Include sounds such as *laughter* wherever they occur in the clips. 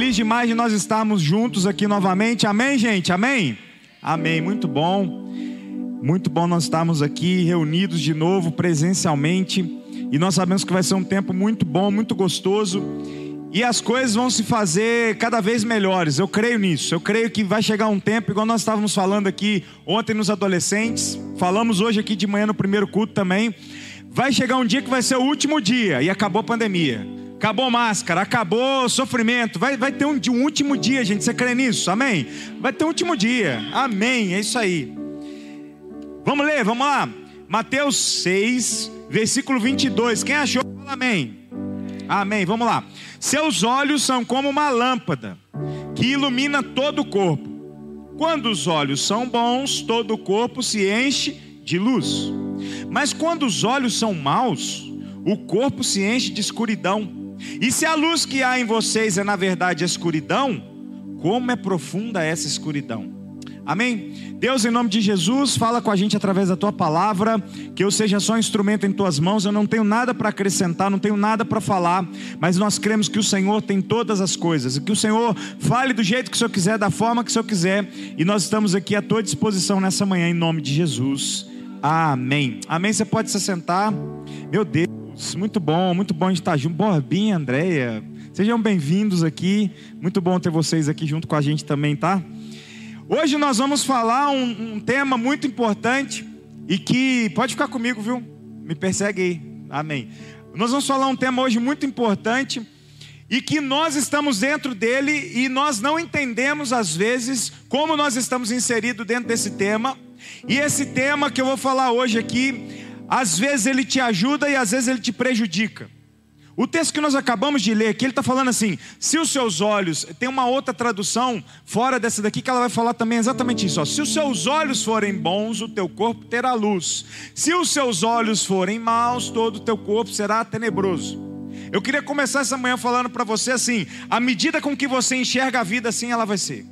Feliz demais de nós estarmos juntos aqui novamente. Amém, gente? Amém? Amém. Muito bom. Muito bom nós estarmos aqui reunidos de novo presencialmente. E nós sabemos que vai ser um tempo muito bom, muito gostoso. E as coisas vão se fazer cada vez melhores. Eu creio nisso. Eu creio que vai chegar um tempo, igual nós estávamos falando aqui ontem nos adolescentes, falamos hoje aqui de manhã no primeiro culto também. Vai chegar um dia que vai ser o último dia e acabou a pandemia. Acabou máscara, acabou sofrimento. Vai, vai ter um, um último dia, gente. Você crê nisso? Amém? Vai ter um último dia. Amém. É isso aí. Vamos ler, vamos lá. Mateus 6, versículo 22. Quem achou? Fala amém. Amém. Vamos lá. Seus olhos são como uma lâmpada que ilumina todo o corpo. Quando os olhos são bons, todo o corpo se enche de luz. Mas quando os olhos são maus, o corpo se enche de escuridão. E se a luz que há em vocês é na verdade a escuridão, como é profunda essa escuridão? Amém? Deus, em nome de Jesus, fala com a gente através da tua palavra, que eu seja só um instrumento em tuas mãos. Eu não tenho nada para acrescentar, não tenho nada para falar, mas nós cremos que o Senhor tem todas as coisas, e que o Senhor fale do jeito que o Senhor quiser, da forma que o Senhor quiser, e nós estamos aqui à tua disposição nessa manhã, em nome de Jesus. Amém. Amém. Você pode se sentar. Meu Deus, muito bom, muito bom estar junto. Borbinha, Andréia. Sejam bem-vindos aqui. Muito bom ter vocês aqui junto com a gente também, tá? Hoje nós vamos falar um, um tema muito importante e que pode ficar comigo, viu? Me persegue aí. Amém. Nós vamos falar um tema hoje muito importante e que nós estamos dentro dele e nós não entendemos às vezes como nós estamos inseridos dentro desse tema. E esse tema que eu vou falar hoje aqui, às vezes ele te ajuda e às vezes ele te prejudica. O texto que nós acabamos de ler aqui, ele está falando assim: se os seus olhos, tem uma outra tradução fora dessa daqui que ela vai falar também exatamente isso: ó, se os seus olhos forem bons, o teu corpo terá luz, se os seus olhos forem maus, todo o teu corpo será tenebroso. Eu queria começar essa manhã falando para você assim: à medida com que você enxerga a vida, assim ela vai ser.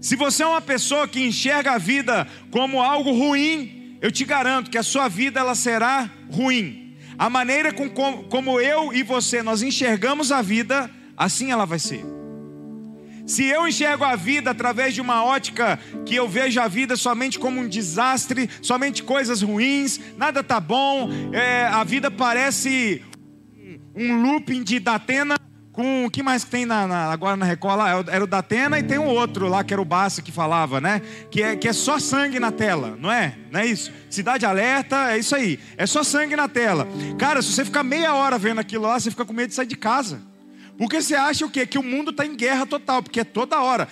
Se você é uma pessoa que enxerga a vida como algo ruim, eu te garanto que a sua vida ela será ruim. A maneira com como, como eu e você nós enxergamos a vida, assim ela vai ser. Se eu enxergo a vida através de uma ótica que eu vejo a vida somente como um desastre, somente coisas ruins, nada tá bom, é, a vida parece um looping de Datena com o que mais tem na, na, agora na Record lá? É era o da Atena e tem um outro lá que era o Basso que falava, né? Que é, que é só sangue na tela, não é? Não é isso? Cidade Alerta, é isso aí. É só sangue na tela. Cara, se você ficar meia hora vendo aquilo lá, você fica com medo de sair de casa. Porque você acha o quê? Que o mundo está em guerra total, porque é toda hora.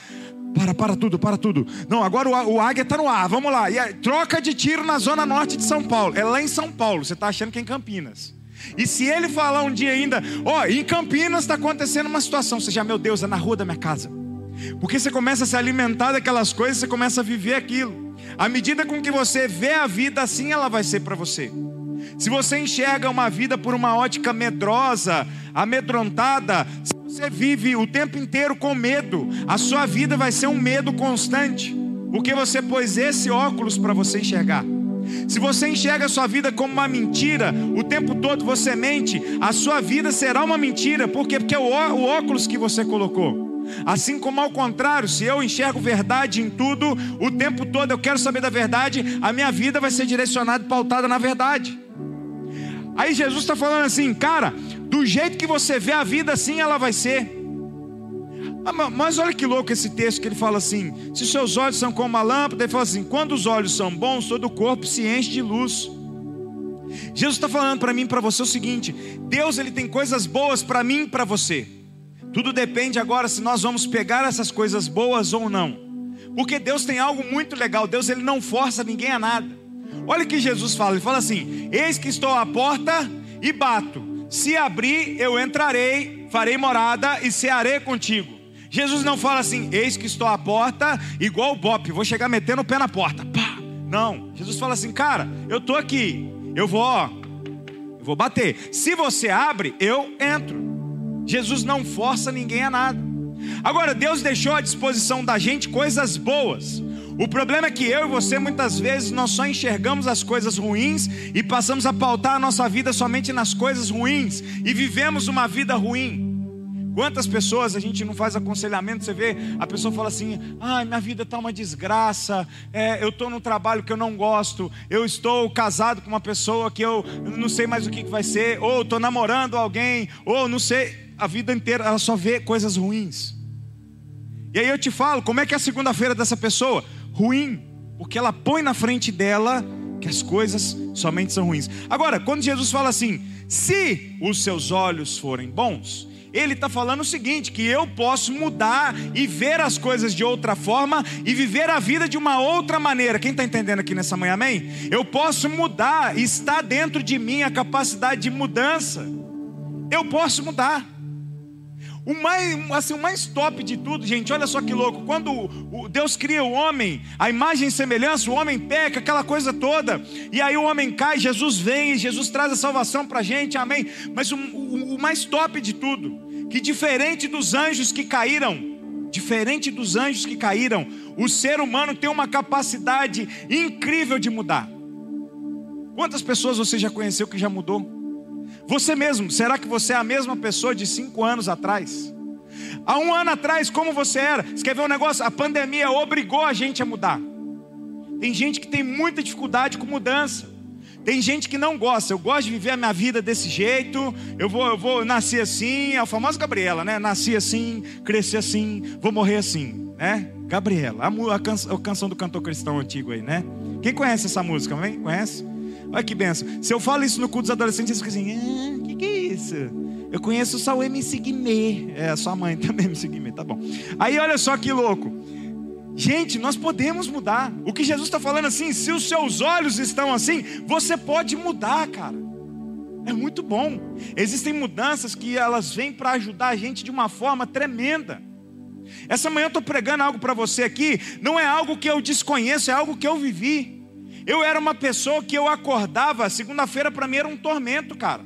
Para, para tudo, para tudo. Não, agora o, o águia está no ar, vamos lá. E troca de tiro na zona norte de São Paulo. É lá em São Paulo, você está achando que é em Campinas. E se ele falar um dia ainda, ó, oh, em Campinas está acontecendo uma situação, já, meu Deus, é na rua da minha casa. Porque você começa a se alimentar daquelas coisas, você começa a viver aquilo. À medida com que você vê a vida, assim ela vai ser para você. Se você enxerga uma vida por uma ótica medrosa, amedrontada, se você vive o tempo inteiro com medo, a sua vida vai ser um medo constante, porque você pôs esse óculos para você enxergar. Se você enxerga a sua vida como uma mentira, o tempo todo você mente, a sua vida será uma mentira. Por quê? Porque é o óculos que você colocou. Assim como ao contrário, se eu enxergo verdade em tudo, o tempo todo eu quero saber da verdade, a minha vida vai ser direcionada e pautada na verdade. Aí Jesus está falando assim, cara, do jeito que você vê a vida, assim ela vai ser. Ah, mas olha que louco esse texto que ele fala assim: se seus olhos são como uma lâmpada, ele fala assim: quando os olhos são bons, todo o corpo se enche de luz. Jesus está falando para mim para você o seguinte: Deus ele tem coisas boas para mim e para você. Tudo depende agora se nós vamos pegar essas coisas boas ou não. Porque Deus tem algo muito legal. Deus ele não força ninguém a nada. Olha o que Jesus fala. Ele fala assim: Eis que estou à porta e bato. Se abrir, eu entrarei, farei morada e cearei contigo. Jesus não fala assim, eis que estou à porta, igual o Bop, vou chegar metendo o pé na porta. Pá. Não, Jesus fala assim, cara, eu estou aqui, eu vou, ó, eu vou bater. Se você abre, eu entro. Jesus não força ninguém a nada. Agora, Deus deixou à disposição da gente coisas boas. O problema é que eu e você muitas vezes nós só enxergamos as coisas ruins e passamos a pautar a nossa vida somente nas coisas ruins e vivemos uma vida ruim. Quantas pessoas a gente não faz aconselhamento, você vê, a pessoa fala assim: ai, minha vida está uma desgraça, é, eu estou num trabalho que eu não gosto, eu estou casado com uma pessoa que eu não sei mais o que vai ser, ou estou namorando alguém, ou não sei, a vida inteira ela só vê coisas ruins. E aí eu te falo, como é que é a segunda-feira dessa pessoa? Ruim, porque ela põe na frente dela que as coisas somente são ruins. Agora, quando Jesus fala assim, se os seus olhos forem bons, ele está falando o seguinte: que eu posso mudar e ver as coisas de outra forma e viver a vida de uma outra maneira. Quem está entendendo aqui nessa manhã, amém? Eu posso mudar, está dentro de mim a capacidade de mudança. Eu posso mudar. O mais, assim, o mais top de tudo, gente, olha só que louco. Quando Deus cria o homem, a imagem e semelhança, o homem peca, aquela coisa toda, e aí o homem cai, Jesus vem, Jesus traz a salvação para a gente, amém. Mas o, o, o mais top de tudo, que diferente dos anjos que caíram, diferente dos anjos que caíram, o ser humano tem uma capacidade incrível de mudar. Quantas pessoas você já conheceu que já mudou? Você mesmo, será que você é a mesma pessoa de cinco anos atrás? Há um ano atrás, como você era? Você quer ver um negócio? A pandemia obrigou a gente a mudar. Tem gente que tem muita dificuldade com mudança. Tem gente que não gosta. Eu gosto de viver a minha vida desse jeito. Eu vou, eu vou nascer assim. É a famosa Gabriela, né? Nasci assim, cresci assim, vou morrer assim, né? Gabriela, a, canção, a canção do cantor cristão antigo aí, né? Quem conhece essa música? Vem? Conhece? Olha que benção. Se eu falo isso no culto dos adolescentes, eles ficam assim: o ah, que, que é isso? Eu conheço só o MC Guimê. É, sua mãe *laughs* também, MC Guimê, tá bom. Aí olha só que louco. Gente, nós podemos mudar. O que Jesus está falando assim, se os seus olhos estão assim, você pode mudar, cara. É muito bom. Existem mudanças que elas vêm para ajudar a gente de uma forma tremenda. Essa manhã eu estou pregando algo para você aqui, não é algo que eu desconheço, é algo que eu vivi. Eu era uma pessoa que eu acordava, segunda-feira para mim era um tormento, cara.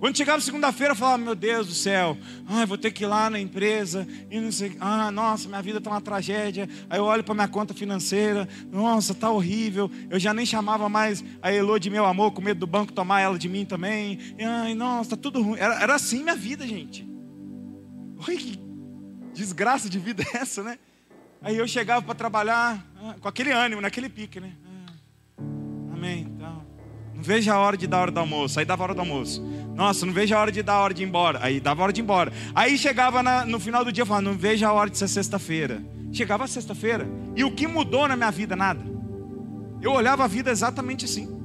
Quando chegava segunda-feira, eu falava, meu Deus do céu, ai, vou ter que ir lá na empresa, e não sei, ah, nossa, minha vida está uma tragédia. Aí eu olho para minha conta financeira, nossa, tá horrível. Eu já nem chamava mais a Elo de meu amor, com medo do banco tomar ela de mim também. Ai, nossa, tá tudo ruim. Era, era assim minha vida, gente. Oi, que desgraça de vida é essa, né? Aí eu chegava para trabalhar ah, com aquele ânimo, naquele pique, né? Amém. Então, não vejo a hora de dar a hora do almoço. Aí dava a hora do almoço. Nossa, não vejo a hora de dar a hora de ir embora. Aí dava a hora de ir embora. Aí chegava na, no final do dia e falava, não vejo a hora de ser sexta-feira. Chegava sexta-feira. E o que mudou na minha vida? Nada. Eu olhava a vida exatamente assim.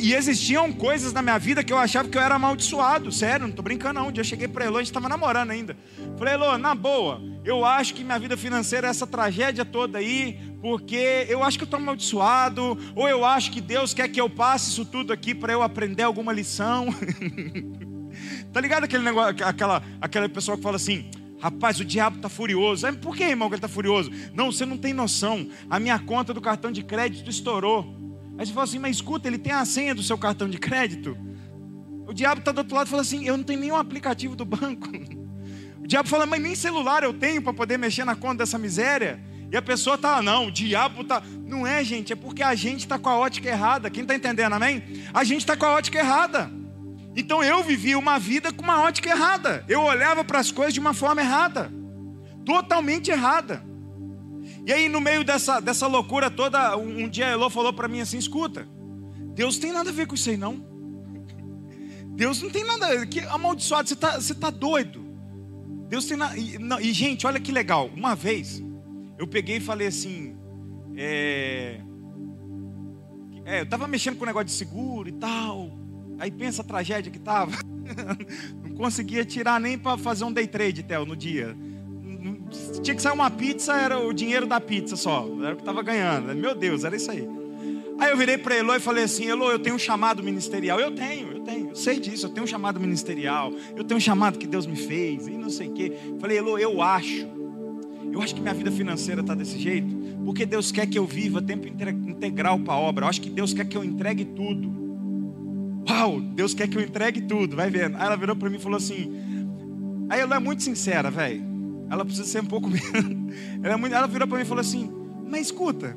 E existiam coisas na minha vida que eu achava que eu era amaldiçoado. Sério, não estou brincando não. Um dia eu cheguei para Elo, a gente estava namorando ainda. Falei, Elo, na boa, eu acho que minha vida financeira é essa tragédia toda aí, porque eu acho que eu estou amaldiçoado, ou eu acho que Deus quer que eu passe isso tudo aqui para eu aprender alguma lição. *laughs* tá ligado aquele negócio, aquela, aquela pessoa que fala assim, Rapaz, o diabo está furioso. Por que, irmão, que ele está furioso? Não, você não tem noção. A minha conta do cartão de crédito estourou. Aí você fala assim, mas escuta, ele tem a senha do seu cartão de crédito. O diabo está do outro lado e fala assim, eu não tenho nenhum aplicativo do banco. *laughs* O diabo fala, mas nem celular eu tenho para poder mexer na conta dessa miséria. E a pessoa está, não, o diabo está. Não é, gente, é porque a gente está com a ótica errada. Quem está entendendo, amém? A gente está com a ótica errada. Então eu vivi uma vida com uma ótica errada. Eu olhava para as coisas de uma forma errada. Totalmente errada. E aí, no meio dessa, dessa loucura toda, um, um dia a Elô falou para mim assim: escuta, Deus tem nada a ver com isso aí, não. *laughs* Deus não tem nada. Que amaldiçoado, você está você tá doido. Deus tem nada. E, não, e, gente, olha que legal. Uma vez, eu peguei e falei assim: é, é, eu estava mexendo com o negócio de seguro e tal. Aí pensa a tragédia que estava. *laughs* não conseguia tirar nem para fazer um day trade, Theo, no dia tinha que sair uma pizza, era o dinheiro da pizza só. Era o que estava ganhando. Meu Deus, era isso aí. Aí eu virei para Elo e falei assim: Elo, eu tenho um chamado ministerial. Eu tenho, eu tenho, eu sei disso. Eu tenho um chamado ministerial. Eu tenho um chamado que Deus me fez. E não sei o quê. Falei, Elo, eu acho. Eu acho que minha vida financeira está desse jeito. Porque Deus quer que eu viva tempo integral para a obra. Eu acho que Deus quer que eu entregue tudo. Uau, Deus quer que eu entregue tudo. Vai vendo. Aí ela virou para mim e falou assim: Aí Elo é muito sincera, velho. Ela precisa ser um pouco *laughs* menos. Ela, é muito... ela virou para mim e falou assim: Mas escuta,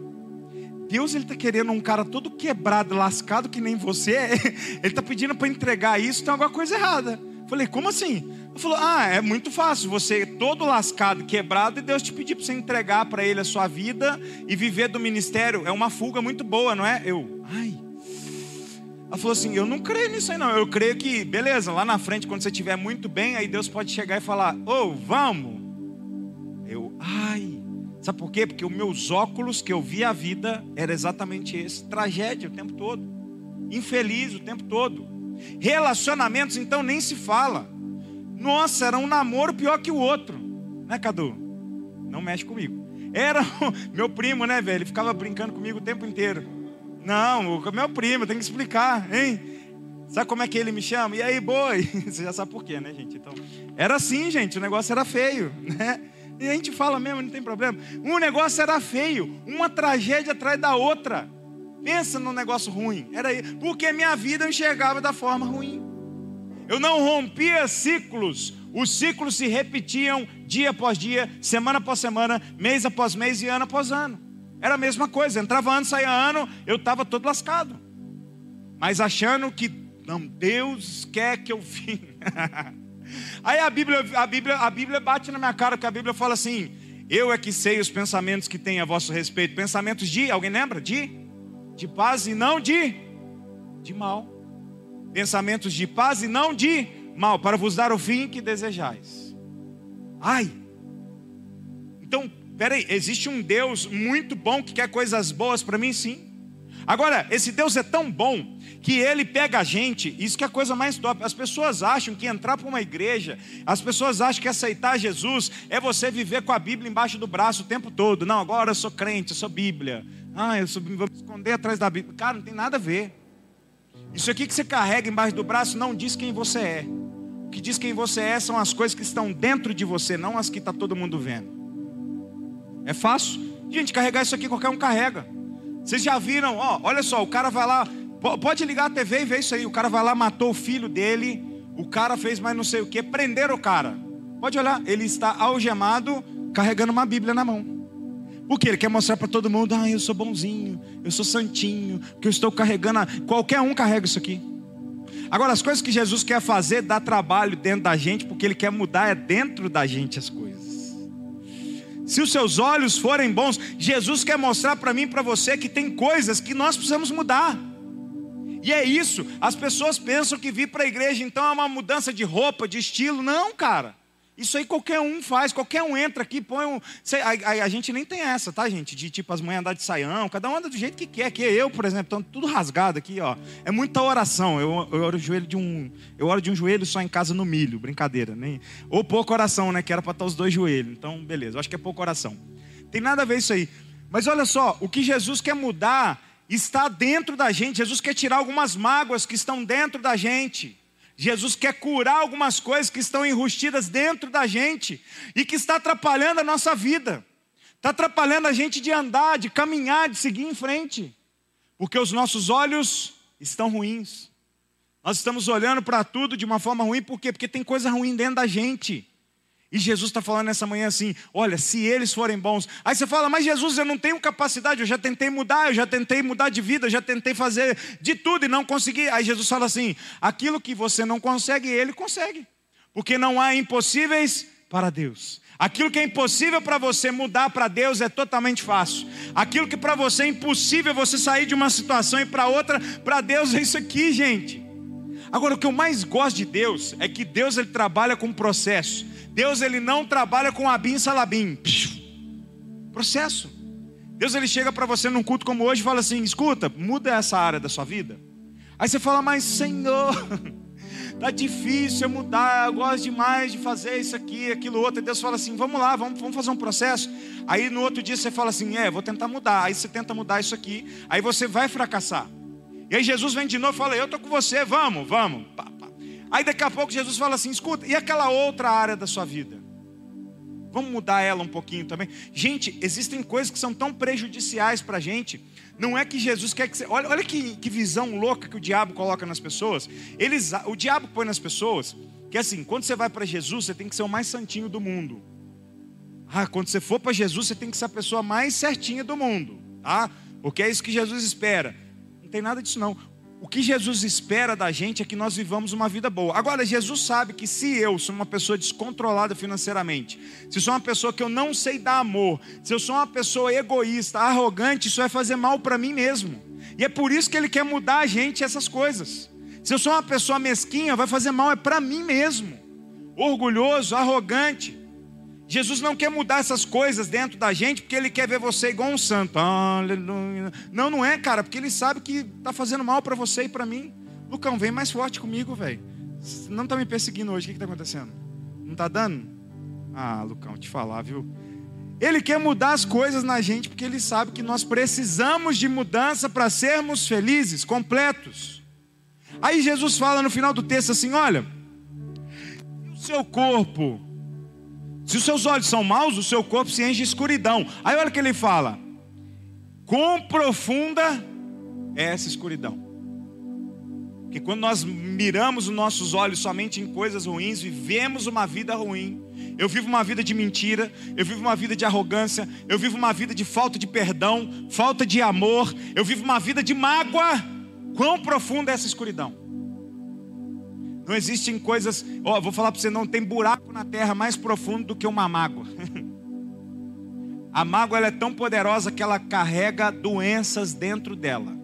Deus ele está querendo um cara todo quebrado, lascado que nem você. *laughs* Ele está pedindo para entregar isso, tem alguma coisa errada. Falei, como assim? Ele falou: Ah, é muito fácil. Você todo lascado, quebrado, e Deus te pedir para você entregar para Ele a sua vida e viver do ministério. É uma fuga muito boa, não é? Eu, ai. Ela falou assim: Eu não creio nisso aí, não. Eu creio que, beleza, lá na frente, quando você estiver muito bem, aí Deus pode chegar e falar: Ô, oh, vamos. Eu, ai. Sabe por quê? Porque os meus óculos que eu via a vida era exatamente esse: tragédia o tempo todo, infeliz o tempo todo. Relacionamentos, então, nem se fala. Nossa, era um namoro pior que o outro, né, Cadu? Não mexe comigo. Era meu primo, né, velho? Ele ficava brincando comigo o tempo inteiro. Não, meu primo, tem que explicar, hein? Sabe como é que ele me chama? E aí, boi? *laughs* Você já sabe por quê, né, gente? Então, era assim, gente, o negócio era feio, né? E a gente fala mesmo, não tem problema. Um negócio era feio, uma tragédia atrás da outra. Pensa num negócio ruim. Era aí, porque minha vida eu enxergava da forma ruim. Eu não rompia ciclos. Os ciclos se repetiam dia após dia, semana após semana, mês após mês e ano após ano. Era a mesma coisa. Entrava ano, saía ano, eu estava todo lascado. Mas achando que não, Deus quer que eu vim. *laughs* Aí a Bíblia, a Bíblia, a Bíblia bate na minha cara, porque a Bíblia fala assim: Eu é que sei os pensamentos que tem a vosso respeito. Pensamentos de, alguém lembra? De? De paz e não de, de mal pensamentos de paz e não de mal, para vos dar o fim que desejais. Ai. Então, peraí, existe um Deus muito bom que quer coisas boas para mim, sim. Agora, esse Deus é tão bom que ele pega a gente, isso que é a coisa mais top. As pessoas acham que entrar para uma igreja, as pessoas acham que aceitar Jesus é você viver com a Bíblia embaixo do braço o tempo todo. Não, agora eu sou crente, eu sou Bíblia. Ah, eu sou, vou me esconder atrás da Bíblia. Cara, não tem nada a ver. Isso aqui que você carrega embaixo do braço não diz quem você é. O que diz quem você é são as coisas que estão dentro de você, não as que está todo mundo vendo. É fácil? Gente, carregar isso aqui qualquer um carrega. Vocês já viram, ó, olha só, o cara vai lá, pode ligar a TV e ver isso aí. O cara vai lá, matou o filho dele, o cara fez mais não sei o que, prenderam o cara. Pode olhar, ele está algemado, carregando uma Bíblia na mão. Porque ele quer mostrar para todo mundo: ah, eu sou bonzinho, eu sou santinho, que eu estou carregando. A... Qualquer um carrega isso aqui. Agora, as coisas que Jesus quer fazer dá trabalho dentro da gente, porque Ele quer mudar é dentro da gente as coisas. Se os seus olhos forem bons, Jesus quer mostrar para mim e para você que tem coisas que nós precisamos mudar. E é isso. As pessoas pensam que vir para a igreja então é uma mudança de roupa, de estilo. Não, cara. Isso aí qualquer um faz, qualquer um entra aqui, põe um. A, a, a gente nem tem essa, tá, gente? De tipo as mães andar de saião, cada um anda do jeito que quer. Aqui eu, por exemplo, estou tudo rasgado aqui, ó. É muita oração. Eu, eu oro joelho de um. Eu oro de um joelho só em casa no milho, brincadeira. Nem, ou pouco oração, né? Que era para estar os dois joelhos. Então, beleza, eu acho que é pouco oração. Tem nada a ver isso aí. Mas olha só, o que Jesus quer mudar está dentro da gente. Jesus quer tirar algumas mágoas que estão dentro da gente. Jesus quer curar algumas coisas que estão enrustidas dentro da gente e que está atrapalhando a nossa vida. Está atrapalhando a gente de andar, de caminhar, de seguir em frente. Porque os nossos olhos estão ruins. Nós estamos olhando para tudo de uma forma ruim, por quê? Porque tem coisa ruim dentro da gente. E Jesus está falando nessa manhã assim: olha, se eles forem bons. Aí você fala, mas Jesus, eu não tenho capacidade, eu já tentei mudar, eu já tentei mudar de vida, eu já tentei fazer de tudo e não consegui. Aí Jesus fala assim: aquilo que você não consegue, ele consegue. Porque não há impossíveis para Deus. Aquilo que é impossível para você mudar para Deus é totalmente fácil. Aquilo que para você é impossível você sair de uma situação e para outra, para Deus é isso aqui, gente. Agora o que eu mais gosto de Deus é que Deus ele trabalha com processo. Deus ele não trabalha com abim salabim. Processo. Deus ele chega para você num culto como hoje e fala assim: escuta, muda essa área da sua vida. Aí você fala, mas Senhor, *laughs* tá difícil eu mudar, eu gosto demais de fazer isso aqui, aquilo outro. E Deus fala assim: vamos lá, vamos, vamos fazer um processo. Aí no outro dia você fala assim: é, vou tentar mudar. Aí você tenta mudar isso aqui, aí você vai fracassar. E aí Jesus vem de novo e fala: eu tô com você, vamos, vamos. Aí daqui a pouco Jesus fala assim: escuta, e aquela outra área da sua vida? Vamos mudar ela um pouquinho também. Gente, existem coisas que são tão prejudiciais para a gente. Não é que Jesus quer que você. Olha, olha que, que visão louca que o diabo coloca nas pessoas. Eles, o diabo põe nas pessoas que assim, quando você vai para Jesus, você tem que ser o mais santinho do mundo. Ah, quando você for para Jesus, você tem que ser a pessoa mais certinha do mundo. Tá? Porque é isso que Jesus espera. Não tem nada disso não. O que Jesus espera da gente é que nós vivamos uma vida boa. Agora, Jesus sabe que se eu sou uma pessoa descontrolada financeiramente, se sou uma pessoa que eu não sei dar amor, se eu sou uma pessoa egoísta, arrogante, isso vai fazer mal para mim mesmo. E é por isso que ele quer mudar a gente essas coisas. Se eu sou uma pessoa mesquinha, vai fazer mal é para mim mesmo. Orgulhoso, arrogante. Jesus não quer mudar essas coisas dentro da gente porque ele quer ver você igual um santo. Aleluia. Não, não é, cara, porque ele sabe que está fazendo mal para você e para mim. Lucão, vem mais forte comigo, velho. Não está me perseguindo hoje, o que está acontecendo? Não está dando? Ah, Lucão, te falar, viu? Ele quer mudar as coisas na gente porque ele sabe que nós precisamos de mudança para sermos felizes, completos. Aí Jesus fala no final do texto assim: olha, o seu corpo se os seus olhos são maus, o seu corpo se enche de escuridão. Aí olha o que ele fala: quão profunda é essa escuridão? Porque quando nós miramos os nossos olhos somente em coisas ruins, vivemos uma vida ruim. Eu vivo uma vida de mentira, eu vivo uma vida de arrogância, eu vivo uma vida de falta de perdão, falta de amor, eu vivo uma vida de mágoa. Quão profunda é essa escuridão? Não existem coisas. Ó, oh, vou falar para você: não tem buraco na terra mais profundo do que uma mágoa. *laughs* A mágoa é tão poderosa que ela carrega doenças dentro dela.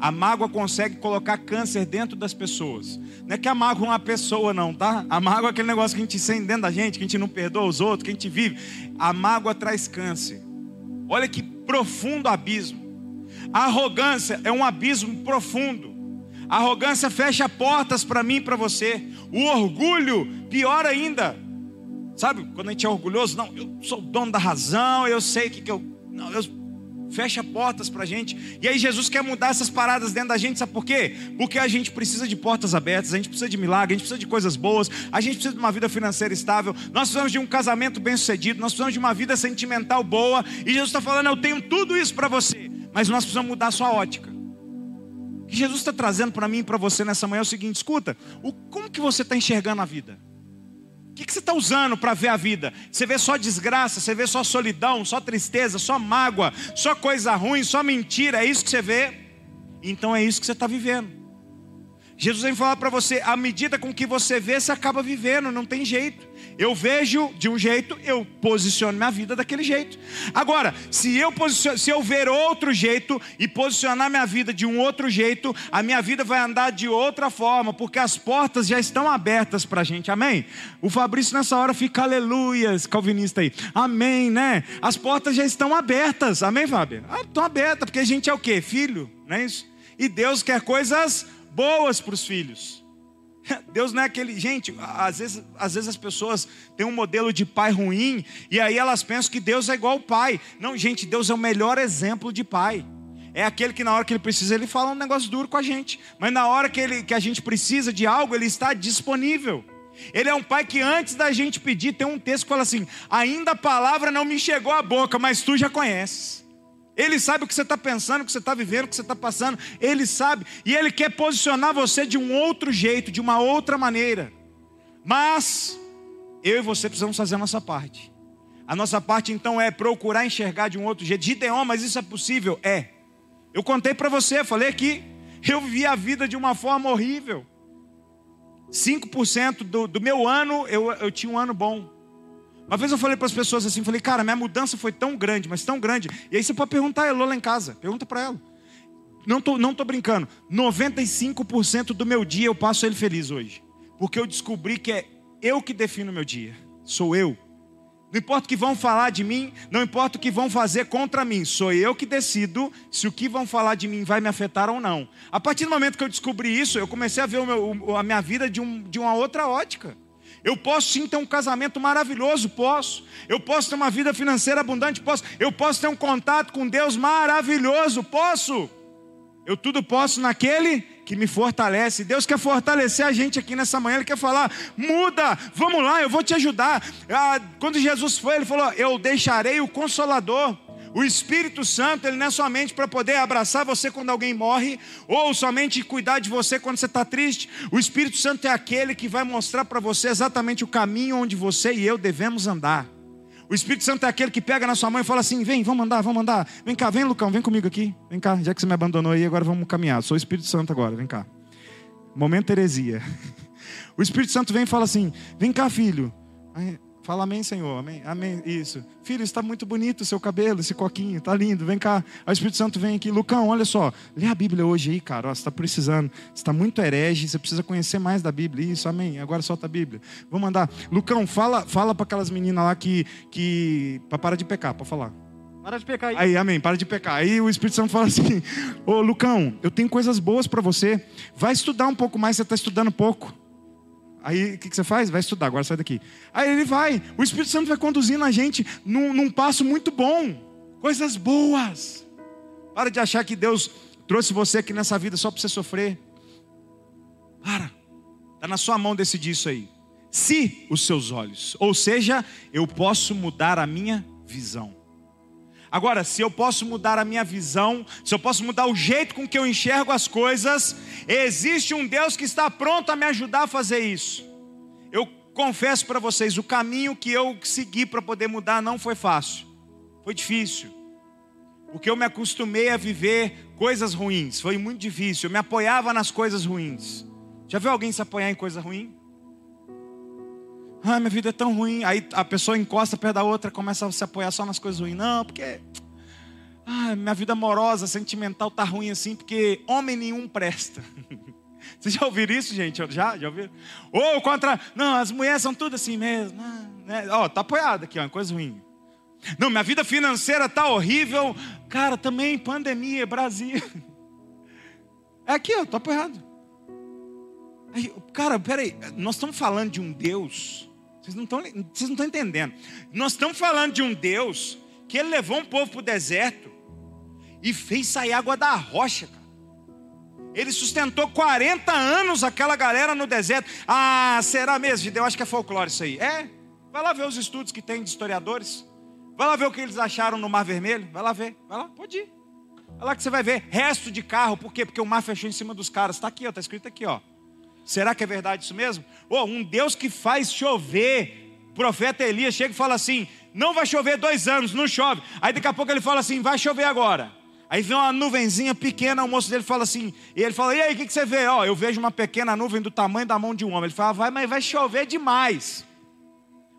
A mágoa consegue colocar câncer dentro das pessoas. Não é que a mágoa é uma pessoa, não, tá? A mágoa é aquele negócio que a gente sente dentro da gente, que a gente não perdoa os outros, que a gente vive. A mágoa traz câncer. Olha que profundo abismo. A arrogância é um abismo profundo. A arrogância fecha portas para mim e para você. O orgulho, pior ainda. Sabe, quando a gente é orgulhoso, não, eu sou o dono da razão, eu sei que, que eu. Não, eu fecha portas para a gente. E aí Jesus quer mudar essas paradas dentro da gente, sabe por quê? Porque a gente precisa de portas abertas, a gente precisa de milagre, a gente precisa de coisas boas, a gente precisa de uma vida financeira estável, nós precisamos de um casamento bem sucedido, nós precisamos de uma vida sentimental boa. E Jesus está falando, eu tenho tudo isso para você, mas nós precisamos mudar a sua ótica que Jesus está trazendo para mim e para você nessa manhã é o seguinte: escuta, o, como que você está enxergando a vida? O que, que você está usando para ver a vida? Você vê só desgraça, você vê só solidão, só tristeza, só mágoa, só coisa ruim, só mentira, é isso que você vê? Então é isso que você está vivendo. Jesus vem falar para você, à medida com que você vê, você acaba vivendo, não tem jeito. Eu vejo de um jeito, eu posiciono minha vida daquele jeito. Agora, se eu, se eu ver outro jeito e posicionar minha vida de um outro jeito, a minha vida vai andar de outra forma, porque as portas já estão abertas para a gente, amém? O Fabrício nessa hora fica aleluias, calvinista aí, amém, né? As portas já estão abertas, amém, Fábio? Ah, estão abertas, porque a gente é o quê? Filho, não é isso? E Deus quer coisas boas para os filhos. *laughs* Deus não é aquele. Gente, às vezes, às vezes as pessoas têm um modelo de pai ruim e aí elas pensam que Deus é igual ao pai. Não, gente, Deus é o melhor exemplo de pai. É aquele que na hora que ele precisa, ele fala um negócio duro com a gente. Mas na hora que, ele, que a gente precisa de algo, ele está disponível. Ele é um pai que antes da gente pedir, tem um texto que fala assim: ainda a palavra não me chegou à boca, mas tu já conheces. Ele sabe o que você está pensando, o que você está vivendo, o que você está passando. Ele sabe. E Ele quer posicionar você de um outro jeito, de uma outra maneira. Mas, eu e você precisamos fazer a nossa parte. A nossa parte, então, é procurar enxergar de um outro jeito. Gideon, mas isso é possível? É. Eu contei para você, falei que eu vivi a vida de uma forma horrível. 5% do, do meu ano, eu, eu tinha um ano bom. Uma vez eu falei para as pessoas assim, falei, cara, minha mudança foi tão grande, mas tão grande. E aí você pode perguntar a Elô lá em casa, pergunta para ela. Não tô, não tô brincando. 95% do meu dia eu passo ele feliz hoje. Porque eu descobri que é eu que defino o meu dia. Sou eu. Não importa o que vão falar de mim, não importa o que vão fazer contra mim, sou eu que decido se o que vão falar de mim vai me afetar ou não. A partir do momento que eu descobri isso, eu comecei a ver meu, a minha vida de, um, de uma outra ótica. Eu posso sim ter um casamento maravilhoso, posso. Eu posso ter uma vida financeira abundante, posso. Eu posso ter um contato com Deus maravilhoso, posso. Eu tudo posso naquele que me fortalece. Deus quer fortalecer a gente aqui nessa manhã. Ele quer falar: muda, vamos lá, eu vou te ajudar. Ah, quando Jesus foi, ele falou: Eu deixarei o consolador. O Espírito Santo, ele não é somente para poder abraçar você quando alguém morre, ou somente cuidar de você quando você está triste. O Espírito Santo é aquele que vai mostrar para você exatamente o caminho onde você e eu devemos andar. O Espírito Santo é aquele que pega na sua mão e fala assim: vem, vamos andar, vamos andar. Vem cá, vem, Lucão, vem comigo aqui. Vem cá, já que você me abandonou aí, agora vamos caminhar. Sou o Espírito Santo agora, vem cá. Momento heresia. *laughs* O Espírito Santo vem e fala assim: vem cá, filho. Fala amém, Senhor. Amém. Amém. Isso. Filho, está muito bonito o seu cabelo, esse coquinho, está lindo. Vem cá. O Espírito Santo vem aqui. Lucão, olha só. Lê a Bíblia hoje aí, cara. Ó, você está precisando. Você está muito herege. Você precisa conhecer mais da Bíblia. Isso, amém. Agora solta a Bíblia. Vamos mandar. Lucão, fala, fala para aquelas meninas lá que. que para parar de pecar, para falar. Para de pecar aí. Aí, amém, para de pecar. Aí o Espírito Santo fala assim: Ô Lucão, eu tenho coisas boas para você. Vai estudar um pouco mais, você está estudando pouco. Aí o que, que, você faz? Vai estudar, agora sai daqui. Aí ele vai, o Espírito Santo vai conduzindo a gente num, num passo muito bom, coisas boas. Para de achar que Deus trouxe você aqui nessa vida só para você sofrer. Para, está na sua mão decidir isso aí. Se os seus olhos, ou seja, eu posso mudar a minha visão. Agora, se eu posso mudar a minha visão, se eu posso mudar o jeito com que eu enxergo as coisas, existe um Deus que está pronto a me ajudar a fazer isso. Eu confesso para vocês, o caminho que eu segui para poder mudar não foi fácil, foi difícil, porque eu me acostumei a viver coisas ruins, foi muito difícil, eu me apoiava nas coisas ruins. Já viu alguém se apoiar em coisa ruim? Ah, minha vida é tão ruim. Aí a pessoa encosta perto da outra, começa a se apoiar só nas coisas ruins. Não, porque ah, minha vida amorosa, sentimental tá ruim assim, porque homem nenhum presta. *laughs* Vocês já ouviram isso, gente? Já? Já ouviram? Ou contra. Não, as mulheres são tudo assim mesmo. Ah, né? Ó, tá apoiado aqui, ó, coisa ruim. Não, minha vida financeira tá horrível. Cara, também pandemia, Brasil. *laughs* É aqui, ó, tô apoiado. Cara, peraí, nós estamos falando de um Deus vocês não estão, entendendo. Nós estamos falando de um Deus que ele levou um povo para o deserto e fez sair água da rocha, cara. Ele sustentou 40 anos aquela galera no deserto. Ah, será mesmo? Eu acho que é folclore isso aí. É? Vai lá ver os estudos que tem de historiadores. Vai lá ver o que eles acharam no Mar Vermelho. Vai lá ver. Vai lá, pode ir. Vai lá que você vai ver. Resto de carro. Por quê? Porque o mar fechou em cima dos caras. Está aqui, está escrito aqui, ó. Será que é verdade isso mesmo? Oh, um Deus que faz chover. O profeta Elias chega e fala assim: não vai chover dois anos, não chove. Aí daqui a pouco ele fala assim: vai chover agora. Aí vem uma nuvenzinha pequena, o moço dele fala assim, e ele fala: E aí, o que, que você vê? Ó, eu vejo uma pequena nuvem do tamanho da mão de um homem. Ele fala: Vai, mas vai chover demais.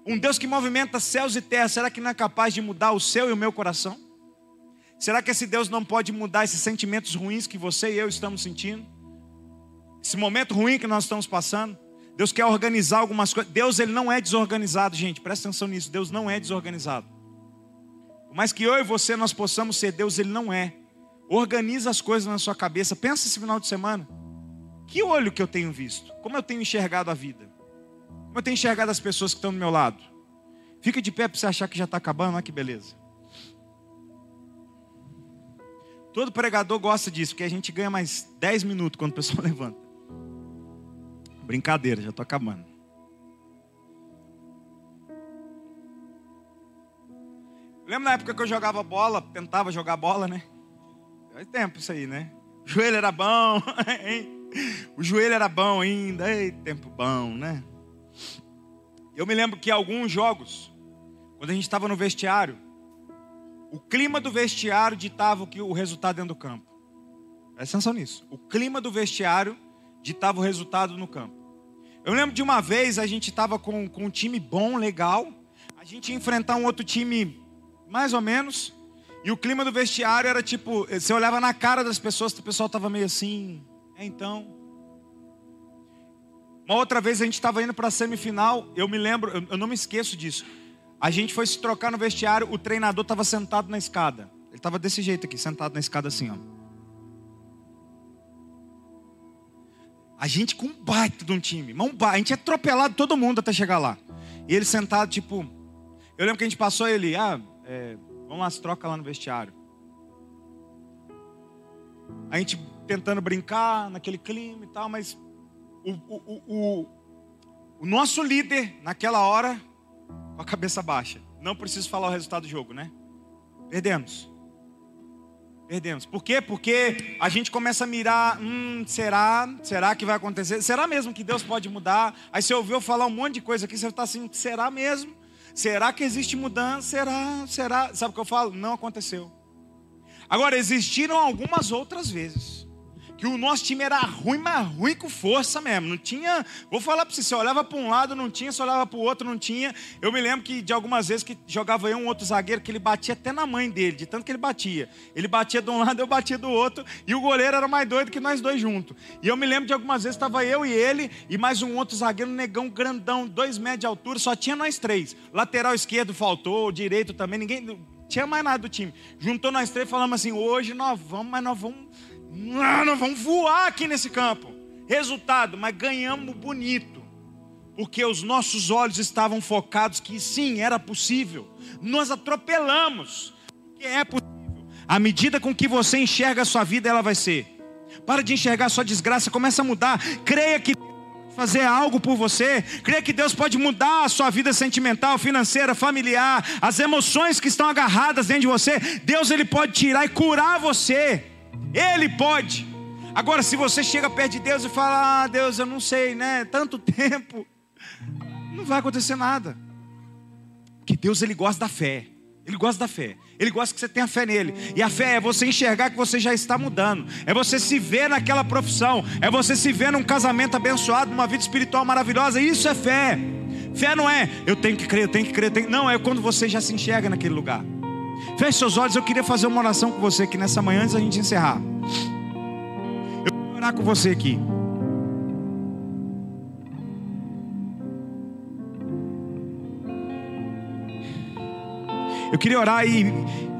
Um Deus que movimenta céus e terra, será que não é capaz de mudar o seu e o meu coração? Será que esse Deus não pode mudar esses sentimentos ruins que você e eu estamos sentindo? Esse momento ruim que nós estamos passando. Deus quer organizar algumas coisas. Deus ele não é desorganizado, gente. Presta atenção nisso. Deus não é desorganizado. Por mais que eu e você nós possamos ser Deus, ele não é. Organiza as coisas na sua cabeça. Pensa esse final de semana. Que olho que eu tenho visto? Como eu tenho enxergado a vida? Como eu tenho enxergado as pessoas que estão do meu lado? Fica de pé para você achar que já está acabando. Olha que beleza. Todo pregador gosta disso, porque a gente ganha mais 10 minutos quando o pessoal *laughs* levanta. Brincadeira, já estou acabando. Lembra na época que eu jogava bola, tentava jogar bola, né? Faz tempo isso aí, né? O joelho era bom, *laughs* hein? O joelho era bom ainda, ei, tempo bom, né? Eu me lembro que alguns jogos, quando a gente estava no vestiário, o clima do vestiário ditava o resultado dentro do campo. Presta atenção nisso. O clima do vestiário ditava o resultado no campo. Eu lembro de uma vez a gente estava com, com um time bom, legal. A gente ia enfrentar um outro time mais ou menos. E o clima do vestiário era tipo, você olhava na cara das pessoas, o pessoal estava meio assim. É então. Uma outra vez a gente estava indo para a semifinal, eu me lembro, eu, eu não me esqueço disso. A gente foi se trocar no vestiário, o treinador estava sentado na escada. Ele estava desse jeito aqui, sentado na escada assim, ó. A gente com um baita de um time. A gente é atropelado todo mundo até chegar lá. E ele sentado, tipo. Eu lembro que a gente passou ele, ah, é, vamos lá, se troca lá no vestiário. A gente tentando brincar naquele clima e tal, mas o, o, o, o nosso líder, naquela hora, com a cabeça baixa. Não preciso falar o resultado do jogo, né? Perdemos. Perdemos. Por quê? Porque a gente começa a mirar, hum, será? Será que vai acontecer? Será mesmo que Deus pode mudar? Aí você ouviu falar um monte de coisa aqui, você está assim, será mesmo? Será que existe mudança? Será? Será? Sabe o que eu falo? Não aconteceu. Agora, existiram algumas outras vezes que o nosso time era ruim, mas ruim com força mesmo. Não tinha. Vou falar para você: você olhava para um lado, não tinha, se olhava para o outro, não tinha. Eu me lembro que de algumas vezes que jogava eu um outro zagueiro, que ele batia até na mãe dele, de tanto que ele batia. Ele batia de um *laughs* lado, eu batia do outro, e o goleiro era mais doido que nós dois juntos. E eu me lembro de algumas vezes estava eu e ele, e mais um outro zagueiro, um negão grandão, dois metros de altura, só tinha nós três. Lateral esquerdo faltou, direito também, ninguém. Tinha mais nada do time. Juntou nós três falamos assim: hoje nós vamos, mas nós vamos não, nós vamos voar aqui nesse campo. Resultado, mas ganhamos bonito. Porque os nossos olhos estavam focados que sim, era possível. Nós atropelamos. É possível. À medida com que você enxerga a sua vida, ela vai ser. Para de enxergar a sua desgraça, começa a mudar. Creia que fazer algo por você. Creia que Deus pode mudar a sua vida sentimental, financeira, familiar, as emoções que estão agarradas dentro de você. Deus ele pode tirar e curar você. Ele pode. Agora, se você chega perto de Deus e fala, ah, Deus, eu não sei, né? Tanto tempo, não vai acontecer nada. Que Deus ele gosta da fé. Ele gosta da fé. Ele gosta que você tenha fé nele. E a fé é você enxergar que você já está mudando. É você se ver naquela profissão. É você se ver num casamento abençoado, numa vida espiritual maravilhosa. Isso é fé. Fé não é eu tenho que crer, eu tenho que crer. Tenho... Não, é quando você já se enxerga naquele lugar. Feche seus olhos, eu queria fazer uma oração com você aqui nessa manhã antes da gente encerrar. Eu quero orar com você aqui. Eu queria orar e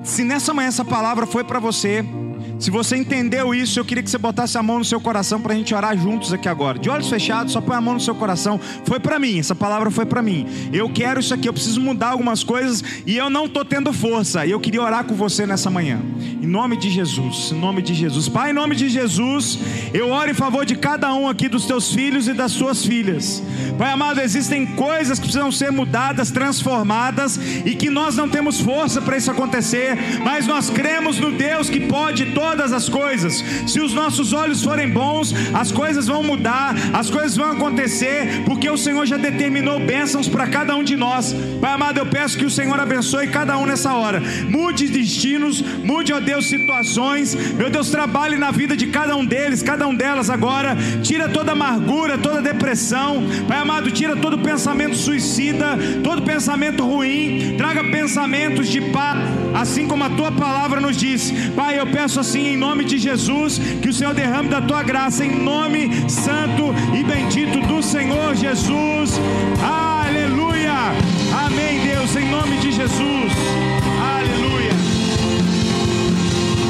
se nessa manhã essa palavra foi para você, se você entendeu isso, eu queria que você botasse a mão no seu coração para a gente orar juntos aqui agora. De olhos fechados, só põe a mão no seu coração. Foi para mim, essa palavra foi para mim. Eu quero isso aqui, eu preciso mudar algumas coisas e eu não estou tendo força. E eu queria orar com você nessa manhã. Em nome de Jesus, em nome de Jesus. Pai, em nome de Jesus, eu oro em favor de cada um aqui dos teus filhos e das suas filhas. Pai amado, existem coisas que precisam ser mudadas, transformadas e que nós não temos força para isso acontecer, mas nós cremos no Deus que pode todo todas as coisas. Se os nossos olhos forem bons, as coisas vão mudar, as coisas vão acontecer, porque o Senhor já determinou bênçãos para cada um de nós. Pai amado, eu peço que o Senhor abençoe cada um nessa hora. Mude destinos, mude, ó Deus, situações. Meu Deus, trabalhe na vida de cada um deles, cada um delas agora. Tira toda amargura, toda depressão. Pai amado, tira todo pensamento suicida, todo pensamento ruim. Traga pensamentos de paz, assim como a tua palavra nos diz. Pai, eu peço assim em nome de Jesus, que o Senhor derrame da tua graça, em nome santo e bendito do Senhor Jesus. Aleluia. Amém, Deus, em nome de Jesus. Aleluia.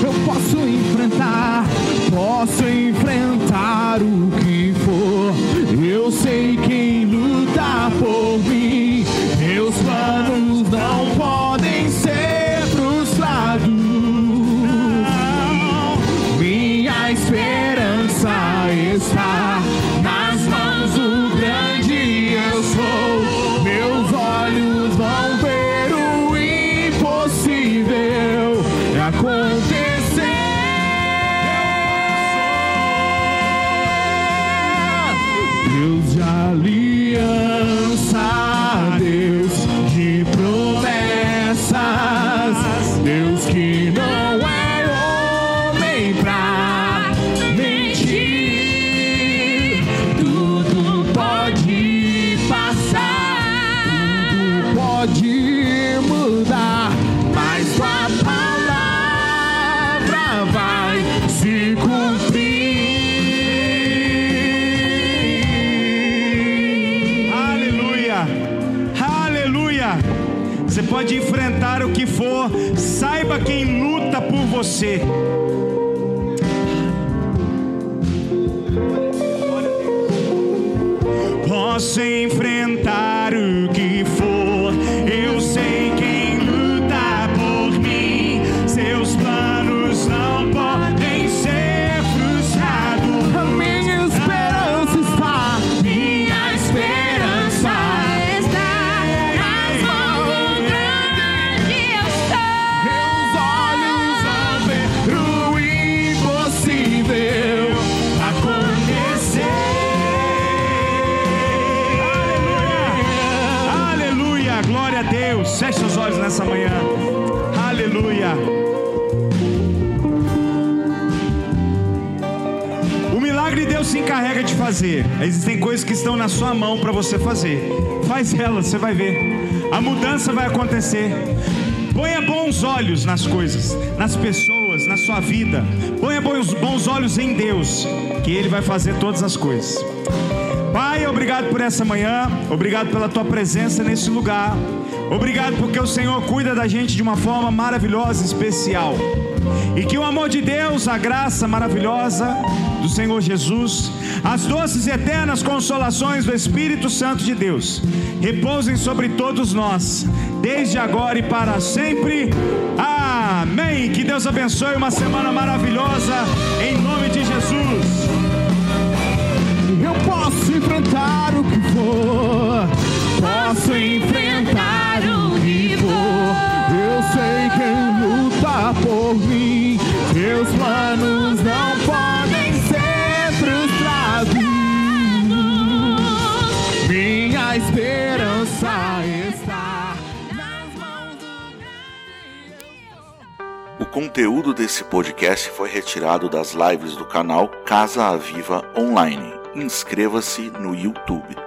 Eu posso enfrentar, posso enfrentar o que for. Eu sei quem luta por mim. Meus planos não podem pode enfrentar o que for, saiba quem luta por você. Posso enfrentar na mão para você fazer. Faz elas, você vai ver. A mudança vai acontecer. Ponha bons olhos nas coisas, nas pessoas, na sua vida. Ponha bons, bons olhos em Deus, que Ele vai fazer todas as coisas. Pai, obrigado por essa manhã, obrigado pela tua presença nesse lugar. Obrigado porque o Senhor cuida da gente de uma forma maravilhosa, especial. E que o amor de Deus, a graça maravilhosa do Senhor Jesus, as doces e eternas consolações do Espírito Santo de Deus repousem sobre todos nós, desde agora e para sempre. Amém. Que Deus abençoe uma semana maravilhosa, em nome de Jesus. Eu posso enfrentar o que for. Posso enfrentar. Eu sei quem luta por mim. Meus planos não podem ser frustrados. Minha esperança está nas mãos do grande. O conteúdo desse podcast foi retirado das lives do canal Casa Aviva Online. Inscreva-se no YouTube.